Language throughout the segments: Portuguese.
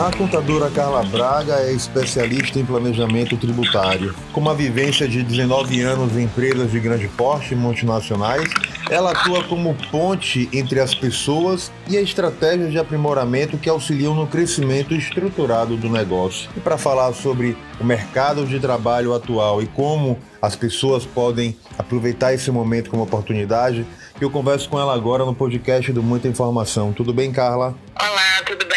A contadora Carla Braga é especialista em planejamento tributário. Com uma vivência de 19 anos em empresas de grande porte multinacionais, ela atua como ponte entre as pessoas e a estratégia de aprimoramento que auxiliam no crescimento estruturado do negócio. E para falar sobre o mercado de trabalho atual e como as pessoas podem aproveitar esse momento como oportunidade, eu converso com ela agora no podcast do Muita Informação. Tudo bem, Carla? Olá,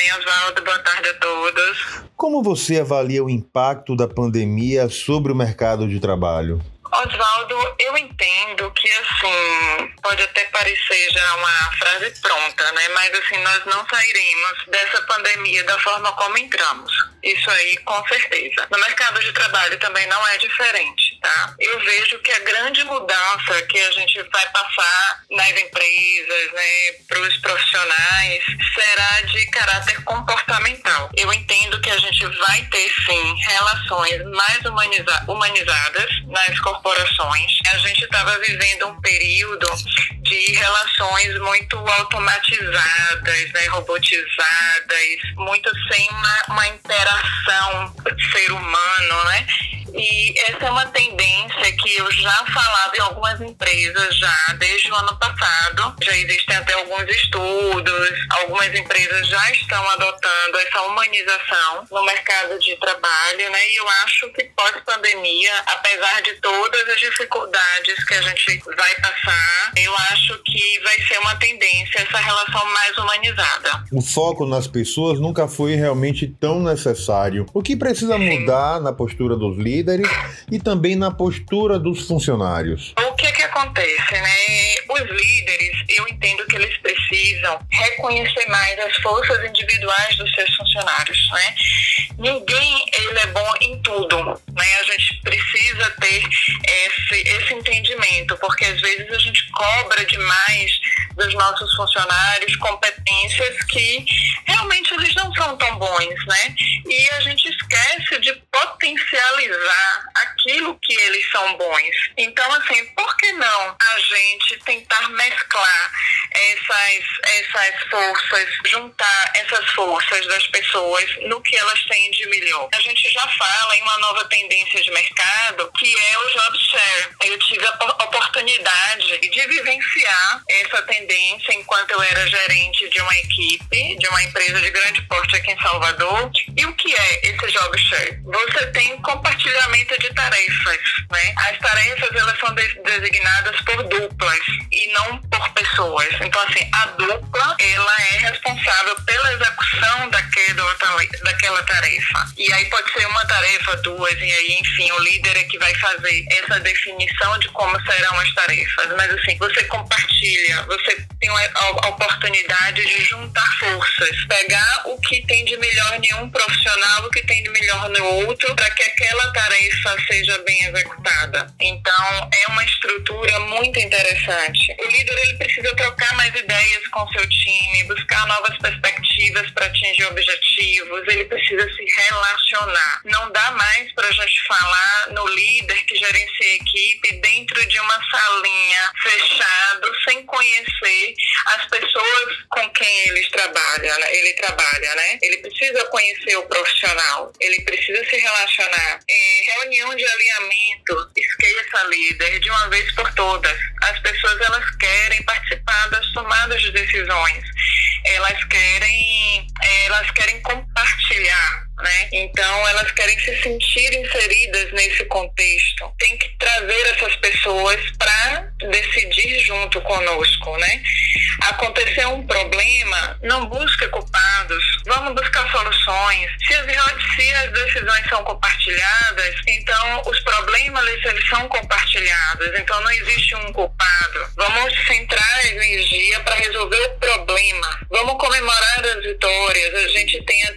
bem, Oswaldo? Boa tarde a todos. Como você avalia o impacto da pandemia sobre o mercado de trabalho? Oswaldo, eu entendo que, assim, pode até parecer já uma frase pronta, né? Mas, assim, nós não sairemos dessa pandemia da forma como entramos. Isso aí, com certeza. No mercado de trabalho também não é diferente, tá? Eu vejo que a grande mudança que a gente vai passar nas empresas, né, para os profissionais, será de caráter comportamental. Eu entendo que a gente vai ter, sim, relações mais humaniza humanizadas nas corporações. A gente estava vivendo um período de relações muito automatizadas, né, robotizadas, muito sem uma, uma interação ser humano, né? E essa é uma tendência que eu já falava em algumas empresas já desde o ano passado. Já existem até alguns estudos, algumas empresas já estão adotando essa humanização no mercado de trabalho, né? E eu acho que pós-pandemia, apesar de todas as dificuldades que a gente vai passar, eu acho que vai ser uma tendência essa relação mais humanizada. O foco nas pessoas nunca foi realmente tão necessário. O que precisa Sim. mudar na postura dos líderes? e também na postura dos funcionários. O que que acontece, né? Os líderes, eu entendo que eles precisam reconhecer mais as forças individuais dos seus funcionários, né? Ninguém ele é bom em tudo, né? A gente precisa ter esse, esse entendimento, porque às vezes a gente cobra demais dos nossos funcionários competências que realmente eles não são tão bons, né? E a gente esquece de potencializar aquilo que eles são bons. Então, assim, por que não a gente tentar mesclar essas, essas forças, juntar essas forças das pessoas no que elas têm de melhor? A gente já fala em uma nova tendência de mercado que é o job share. Eu tive a oportunidade de vivenciar essa tendência enquanto eu era gerente de uma equipe, de uma empresa de grande porte aqui em Salvador. E o que é esse job share? Você tem compartilhamento de tarefas, né? As tarefas elas são designadas por duplas e não por pessoas. Então assim, a dupla ela é responsável pela execução daquela, daquela tarefa. E aí pode ser uma tarefa, duas e aí enfim o líder é que vai fazer essa definição de como serão as tarefas. Mas assim, você compartilha, você tem a oportunidade de juntar forças, pegar o que tem de melhor em um profissional, o que tem de melhor no outro, para que aquela tarefa seja bem executada. Então, é uma estrutura muito interessante. O líder ele precisa trocar mais ideias com seu time, buscar novas perspectivas para atingir objetivos, ele precisa se relacionar. Não dá mais para a gente falar no líder que gerencia a equipe dentro de uma salinha fechado, sem conhecer as pessoas com quem eles trabalham, né? ele trabalha, né? Ele precisa conhecer o profissional, ele precisa se relacionar. Em reunião de alinhamento, esqueça líder de uma vez por todas. As pessoas elas querem participar das tomadas de decisões. Elas querem, elas querem? Então elas querem se sentir inseridas nesse contexto. Tem que trazer essas pessoas para decidir junto conosco, né? Aconteceu um problema, não busque culpados, vamos buscar soluções. Se as, se as decisões são compartilhadas, então os problemas eles são compartilhados, então não existe um culpado. Vamos centrar a energia para resolver o problema. Vamos comemorar as vitórias. A gente tem a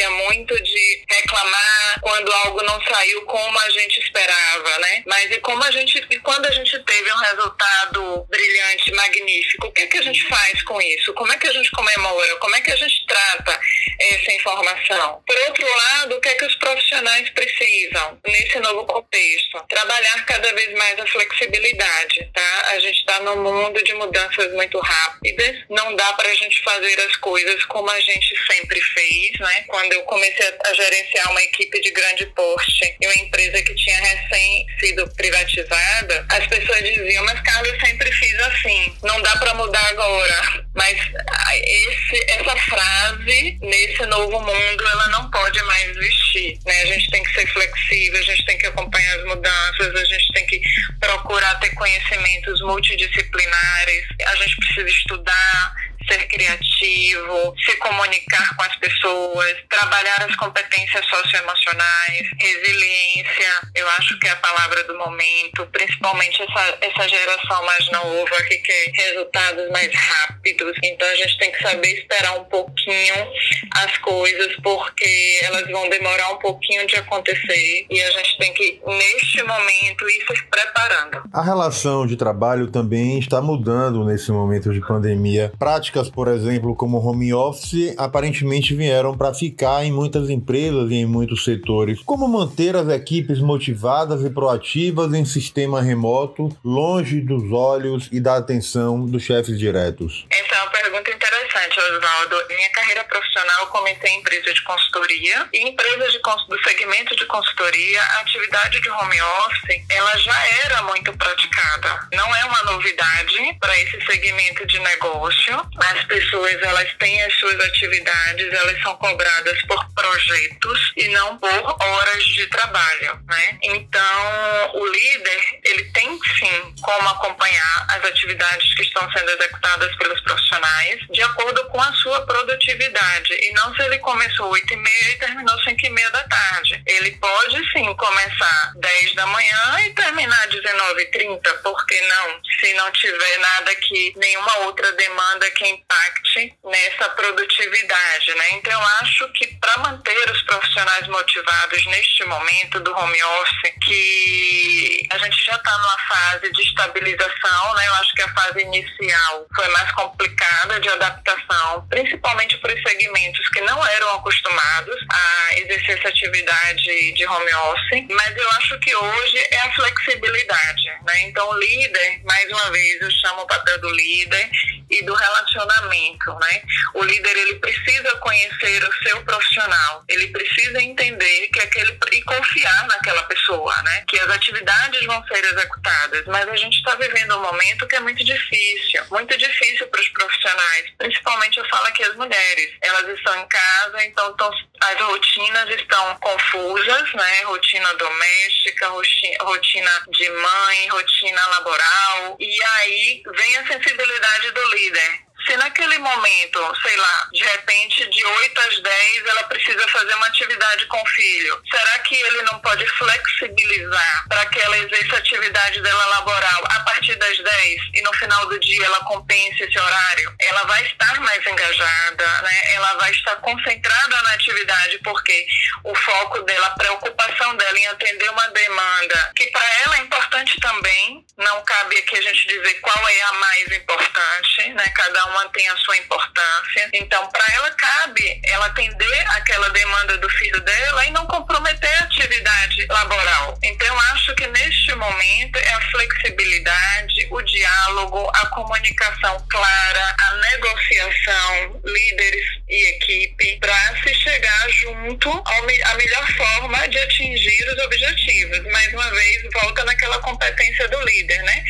tendência muito de reclamar quando algo não saiu como a gente esperava, né? Mas e como a gente, e quando a gente teve um resultado brilhante, magnífico, o que é que a gente faz com isso? Como é que a gente comemora? Como é que a gente trata essa informação? formação. Por outro lado, o que é que os profissionais precisam nesse novo contexto? Trabalhar cada vez mais a flexibilidade, tá? A gente está num mundo de mudanças muito rápidas, não dá para a gente fazer as coisas como a gente sempre fez, né? Quando eu comecei a gerenciar uma equipe de grande porte e uma empresa que tinha recém sido privatizada, as pessoas diziam, mas Carlos, eu sempre fiz assim, não dá para mudar agora. Mas esse, essa frase, nesse novo mundo, ela não pode mais existir. Né? A gente tem que ser flexível, a gente tem que acompanhar as mudanças, a gente tem que procurar ter conhecimentos multidisciplinares, a gente precisa estudar, ser criativo, se comunicar com as pessoas, trabalhar as competências socioemocionais, resiliência, eu acho que é a palavra do momento, principalmente essa, essa geração mais nova que quer resultados mais rápidos. Então a gente tem que saber esperar um pouquinho as coisas, porque elas vão demorar um pouquinho de acontecer e a gente tem que, neste momento, ir se preparando. A relação de trabalho também está mudando nesse momento de pandemia. Práticas por exemplo, como home office, aparentemente vieram para ficar em muitas empresas e em muitos setores. Como manter as equipes motivadas e proativas em sistema remoto, longe dos olhos e da atenção dos chefes diretos? Pergunta interessante, Oswaldo. Minha carreira profissional, comecei em empresa de consultoria e empresas do segmento de consultoria, a atividade de home office, ela já era muito praticada. Não é uma novidade para esse segmento de negócio as pessoas elas têm as suas atividades, elas são cobradas por projetos e não por horas de trabalho, né? Então, o líder, ele tem sim como acompanhar as atividades que estão sendo executadas pelos profissionais de acordo com a sua produtividade e não se ele começou 8 e meia e terminou 5 e meia da tarde. Ele pode sim começar 10 da manhã e terminar 19 e 30, por que não? Se não tiver nada que, nenhuma outra demanda que impacte nessa produtividade, né? Então eu acho que para manter os profissionais motivados neste momento do home office, que a gente já está numa fase de estabilização, né? Eu acho que a fase inicial foi mais complicada de adaptação, principalmente para os segmentos que não eram acostumados a exercer essa atividade de home office, mas eu acho que hoje é a flexibilidade, né? Então líder, mais uma vez, eu chamo o papel do líder e do relacionamento, né? O líder ele precisa conhecer o seu profissional, ele precisa confiar naquela pessoa, né? Que as atividades vão ser executadas, mas a gente está vivendo um momento que é muito difícil, muito difícil para os profissionais, principalmente eu falo aqui as mulheres, elas estão em casa, então tão, as rotinas estão confusas, né? Rotina doméstica, rotina de mãe, rotina laboral, e aí vem a sensibilidade do líder se naquele momento, sei lá, de repente de 8 às 10 ela precisa fazer uma atividade com o filho, será que ele não pode flexibilizar para que ela exerça a atividade dela laboral a partir das 10 e no final do dia ela compense esse horário? Ela vai estar mais engajada, né? ela vai estar concentrada na atividade porque o foco dela, a preocupação dela em atender uma demanda que para ela é importante também, não cabe aqui a gente dizer qual é a mais importante, né? cada uma tem a sua importância. Então, para ela cabe ela atender aquela demanda do filho dela e não comprometer a atividade laboral. Então, acho que neste momento é a flexibilidade, o diálogo, a comunicação clara, a negociação, líderes e equipe, para se chegar junto à melhor forma de atingir os objetivos. Mais uma vez, volta naquela competência do líder, né?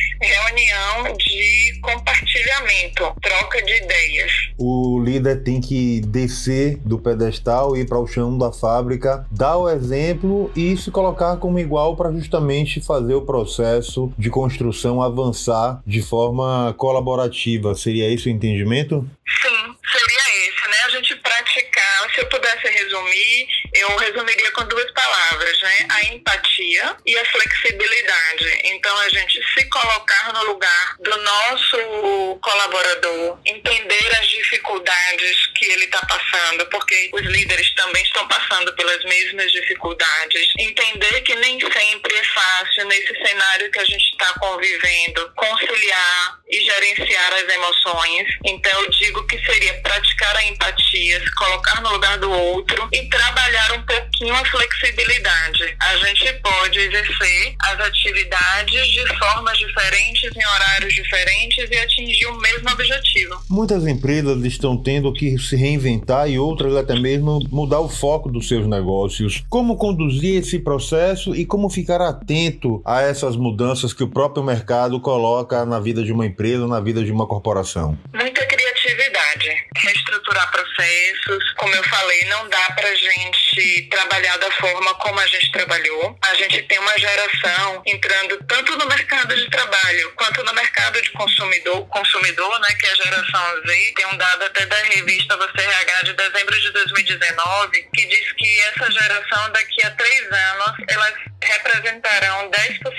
Reunião de compartilhamento, troca de ideias. O líder tem que descer do pedestal, ir para o chão da fábrica, dar o exemplo e se colocar como igual para justamente fazer o processo de construção avançar de forma colaborativa. Seria esse o entendimento? Sim, seria esse, né? A gente praticar, se eu pudesse resumir, eu resumiria com duas palavras, né? A empatia e a flexibilidade. Então, a gente se colocar no lugar do nosso colaborador, entender as dificuldades que ele está passando, porque os líderes também estão passando pelas mesmas dificuldades. Entender que nem sempre é fácil nesse cenário que a gente está convivendo conciliar e gerenciar as emoções. Então eu digo que seria praticar a empatia, se colocar no lugar do outro e trabalhar um pouquinho a flexibilidade. A gente pode exercer as atividades de formas diferentes, em horários diferentes e atingir o mesmo objetivo. Muitas empresas estão tendo que se reinventar e outras até mesmo mudar o foco dos seus negócios. Como conduzir esse processo e como ficar atento a essas mudanças que o próprio mercado coloca na vida de uma empresa, na vida de uma corporação? Muita criatividade, reestruturar processos. Como eu falei, não dá para gente trabalhar da forma como a gente trabalhou. A gente tem uma geração entrando tanto no mercado de trabalho quanto no mercado de consumidor, consumidor, né, que é a geração Z. Tem um dado até da revista Você RH de dezembro de 2019 que diz que essa geração daqui a três anos elas representarão 10% de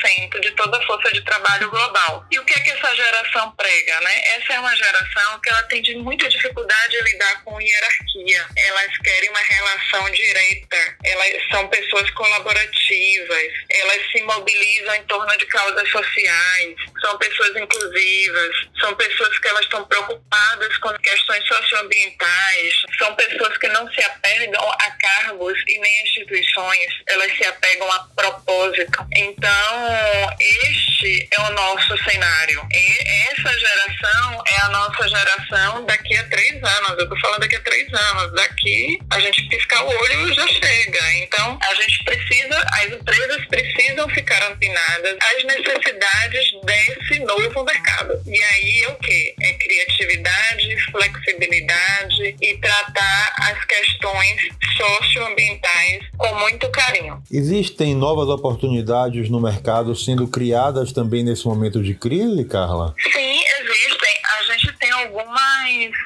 toda a força de trabalho global. E o que é que essa geração prega, né? Essa é uma geração que ela tem de muita dificuldade em lidar com hierarquia. Elas querem uma relação direta. Elas são pessoas colaborativas. Elas se mobilizam em torno de causas sociais. São pessoas inclusivas. São pessoas que elas estão preocupadas com questões socioambientais. São pessoas que não se apegam a cargos e nem a instituições. Elas se apegam a propósito. Então, este é o nosso cenário. E essa geração é a nossa geração daqui a três anos. Eu estou falando daqui a três anos. Daqui a gente piscar o olho já chega. Então, a gente precisa, as empresas precisam ficar antinadas às necessidades desse novo mercado. E aí é o que? É criatividade, flexibilidade e tratar as questões socioambientais com muito carinho. Existem novas oportunidades no mercado sendo criadas também nesse momento de crise, Carla? Sim, existem. A gente tem algumas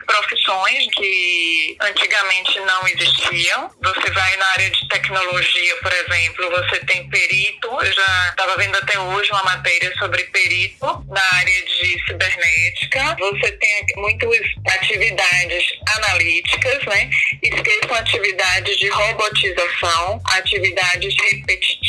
profissões que antigamente não existiam. Você vai na área de tecnologia, por exemplo, você tem perito. Eu já estava vendo até hoje uma matéria sobre perito na área de cibernética. Você tem muitas atividades analíticas, né? Esqueçam atividades de robotização, atividades repetitivas.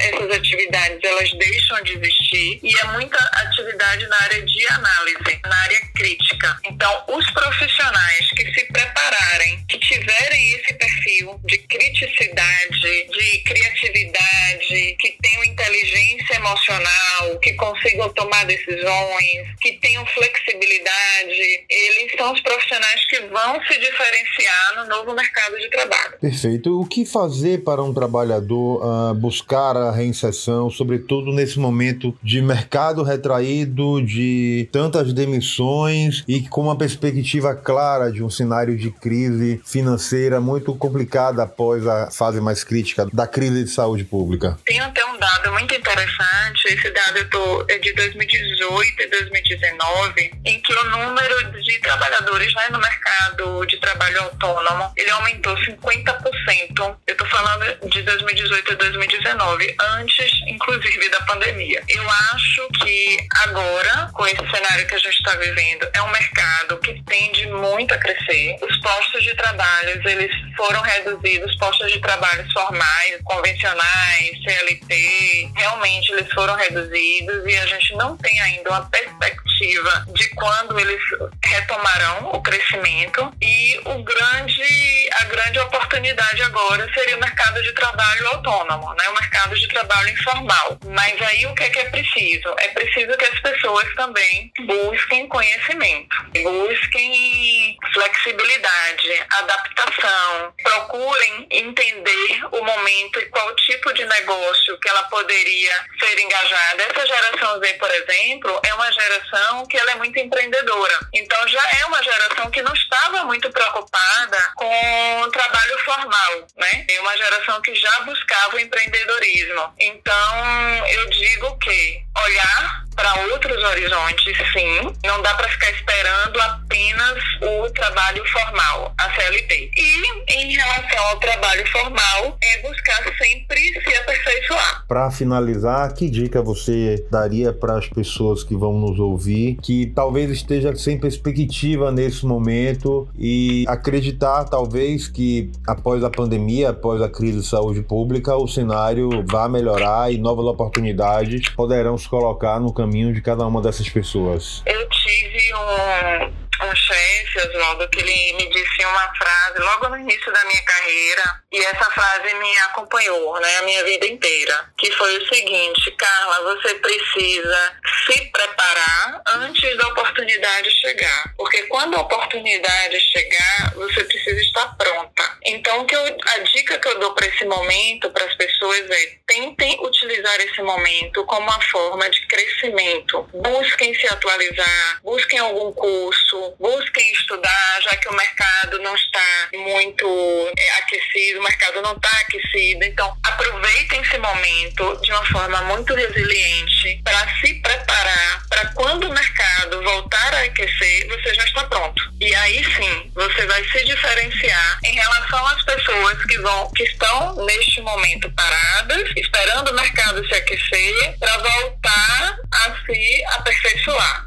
Essas atividades elas deixam de existir e é muita atividade na área de análise, na área crítica. Então, os profissionais que se prepararem, que tiverem esse perfil de criticidade, de criatividade, que tenham inteligência emocional, que consigam tomar decisões, que tenham flexibilidade, eles são os profissionais que vão se diferenciar no novo mercado de trabalho. Perfeito. O que fazer para um trabalhador uh, buscar a reinserção, sobretudo nesse momento de mercado retraído, de tantas demissões e com uma perspectiva clara de um cenário de crise financeira muito complicada após a fase mais crítica da crise de saúde pública? Tem até um dado muito interessante, esse dado é de 2018 e 2019, em que o número de trabalhadores né, no mercado de trabalho autônomo, ele aumentou 50%. Eu estou falando de 2018 a 2019, antes, inclusive, da pandemia. Eu acho que agora, com esse cenário que a gente está vivendo, é um mercado que tende muito a crescer. Os postos de trabalho, eles foram reduzidos, postos de trabalho formais, convencionais, CLT, realmente eles foram reduzidos e a gente não tem ainda uma perspectiva de quando eles retomarão o crescimento e o grande, a grande oportunidade agora seria o mercado de trabalho autônomo, né? o mercado de trabalho informal. Mas aí o que é que é preciso? É preciso que as pessoas também busquem conhecimento, busquem flexibilidade, adaptação, procurem entender o momento e qual tipo de negócio que ela poderia ser engajada. Essa geração Z, por exemplo, é uma geração que ela é muito empreendedora. Então já é uma geração que não estava muito preocupada com o trabalho formal, né? É uma geração que já buscava o empreendedorismo. Então eu digo que olhar para outros horizontes, sim. Não dá para ficar esperando apenas o trabalho formal, a CLT. E em relação ao trabalho formal, é buscar sempre se aperfeiçoar. Para finalizar, que dica você daria para as pessoas que vão nos ouvir, que talvez esteja sem perspectiva nesse momento e acreditar talvez que após a pandemia, após a crise de saúde pública, o cenário vai melhorar e novas oportunidades poderão se colocar no caminho de cada uma dessas pessoas? Eu tive um chefe, Oswaldo, que ele me disse uma frase logo no início da minha carreira, e essa frase me acompanhou, né, a minha vida inteira, que foi o seguinte, Carla, você precisa se preparar antes da oportunidade chegar, porque quando a oportunidade chegar, você precisa estar pronta. Então, que eu, a dica que eu dou para esse momento, para as pessoas é, tentem utilizar esse momento como uma forma de crescimento. Busquem se atualizar, busquem algum curso, busquem estudar, já que o mercado não está muito é, aquecido, o mercado não está aquecido. Então, aproveitem esse momento de uma forma muito resiliente para se preparar para quando o mercado voltar a aquecer, você já está pronto. E aí sim, você vai se diferenciar em relação às pessoas que vão que estão neste momento paradas, esperando o mercado se aquecer para voltar a se aperfeiçoar,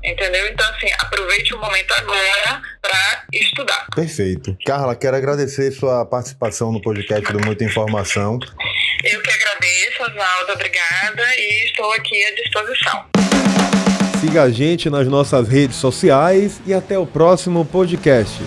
entendeu? Então assim, aproveite o momento agora agora para estudar. Perfeito. Carla, quero agradecer sua participação no podcast do Muita Informação. Eu que agradeço, Oswaldo, obrigada e estou aqui à disposição. Siga a gente nas nossas redes sociais e até o próximo podcast.